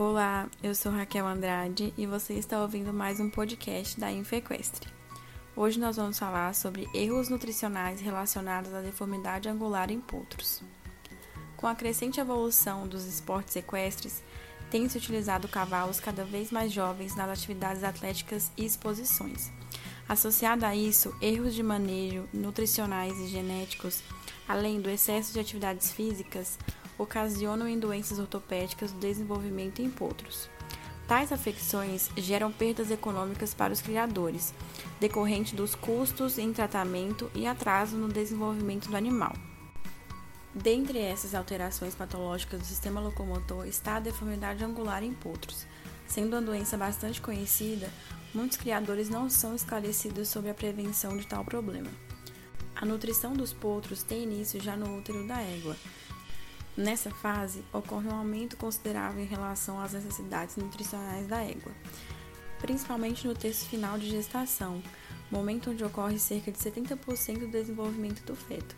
Olá, eu sou Raquel Andrade e você está ouvindo mais um podcast da Infequestre. Hoje nós vamos falar sobre erros nutricionais relacionados à deformidade angular em potros. Com a crescente evolução dos esportes equestres, tem-se utilizado cavalos cada vez mais jovens nas atividades atléticas e exposições. Associado a isso, erros de manejo nutricionais e genéticos, além do excesso de atividades físicas, ocasionam em doenças ortopédicas do desenvolvimento em potros. Tais afecções geram perdas econômicas para os criadores, decorrente dos custos em tratamento e atraso no desenvolvimento do animal. Dentre essas alterações patológicas do sistema locomotor está a deformidade angular em potros. Sendo uma doença bastante conhecida, muitos criadores não são esclarecidos sobre a prevenção de tal problema. A nutrição dos potros tem início já no útero da égua. Nessa fase, ocorre um aumento considerável em relação às necessidades nutricionais da égua, principalmente no terço final de gestação, momento onde ocorre cerca de 70% do desenvolvimento do feto.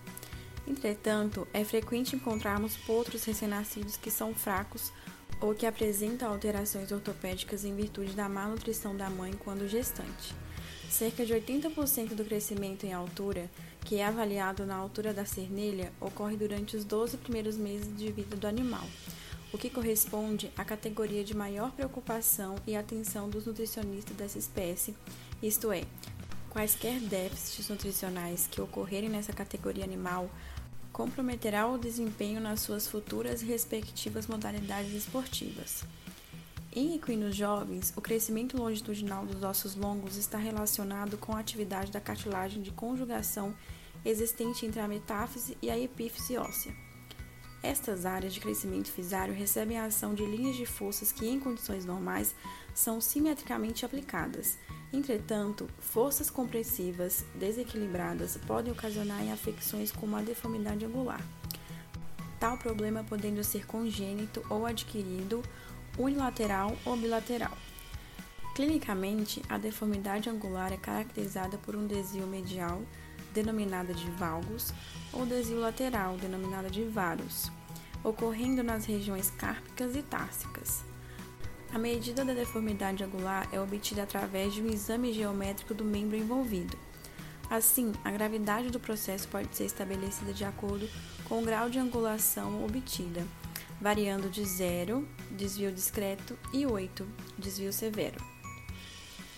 Entretanto, é frequente encontrarmos potros recém-nascidos que são fracos ou que apresentam alterações ortopédicas em virtude da má nutrição da mãe quando gestante. Cerca de 80% do crescimento em altura, que é avaliado na altura da cernelha, ocorre durante os 12 primeiros meses de vida do animal, o que corresponde à categoria de maior preocupação e atenção dos nutricionistas dessa espécie, isto é, quaisquer déficits nutricionais que ocorrerem nessa categoria animal comprometerá o desempenho nas suas futuras respectivas modalidades esportivas. Em equinos jovens, o crescimento longitudinal dos ossos longos está relacionado com a atividade da cartilagem de conjugação existente entre a metáfise e a epífise óssea. Estas áreas de crescimento fisário recebem a ação de linhas de forças que, em condições normais, são simetricamente aplicadas. Entretanto, forças compressivas desequilibradas podem ocasionar em afecções como a deformidade angular. Tal problema podendo ser congênito ou adquirido, unilateral ou bilateral. Clinicamente, a deformidade angular é caracterizada por um desvio medial denominada de valgus, ou desvio lateral, denominada de varus, ocorrendo nas regiões cárpicas e társicas. A medida da deformidade angular é obtida através de um exame geométrico do membro envolvido. Assim, a gravidade do processo pode ser estabelecida de acordo com o grau de angulação obtida, variando de 0, desvio discreto, e 8, desvio severo.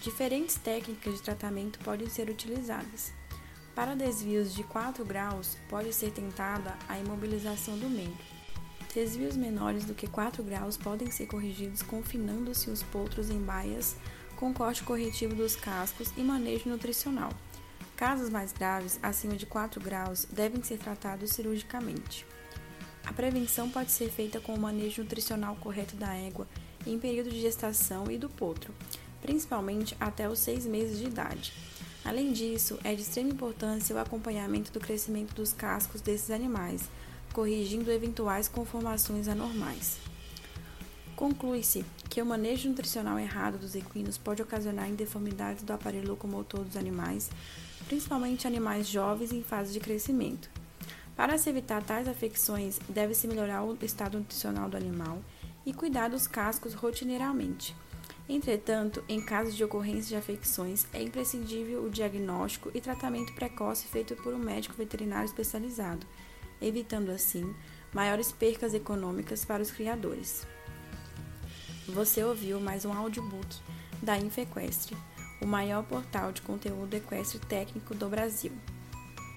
Diferentes técnicas de tratamento podem ser utilizadas. Para desvios de 4 graus, pode ser tentada a imobilização do membro. Desvios menores do que 4 graus podem ser corrigidos confinando-se os potros em baias com corte corretivo dos cascos e manejo nutricional. Casos mais graves, acima de 4 graus, devem ser tratados cirurgicamente. A prevenção pode ser feita com o manejo nutricional correto da égua em período de gestação e do potro, principalmente até os 6 meses de idade. Além disso, é de extrema importância o acompanhamento do crescimento dos cascos desses animais, corrigindo eventuais conformações anormais. Conclui-se que o manejo nutricional errado dos equinos pode ocasionar deformidades do aparelho locomotor dos animais, principalmente animais jovens em fase de crescimento. Para se evitar tais afecções, deve-se melhorar o estado nutricional do animal e cuidar dos cascos rotineiramente. Entretanto, em casos de ocorrência de afecções, é imprescindível o diagnóstico e tratamento precoce feito por um médico veterinário especializado, evitando assim maiores percas econômicas para os criadores. Você ouviu mais um audiobook da Infequestre, o maior portal de conteúdo equestre técnico do Brasil.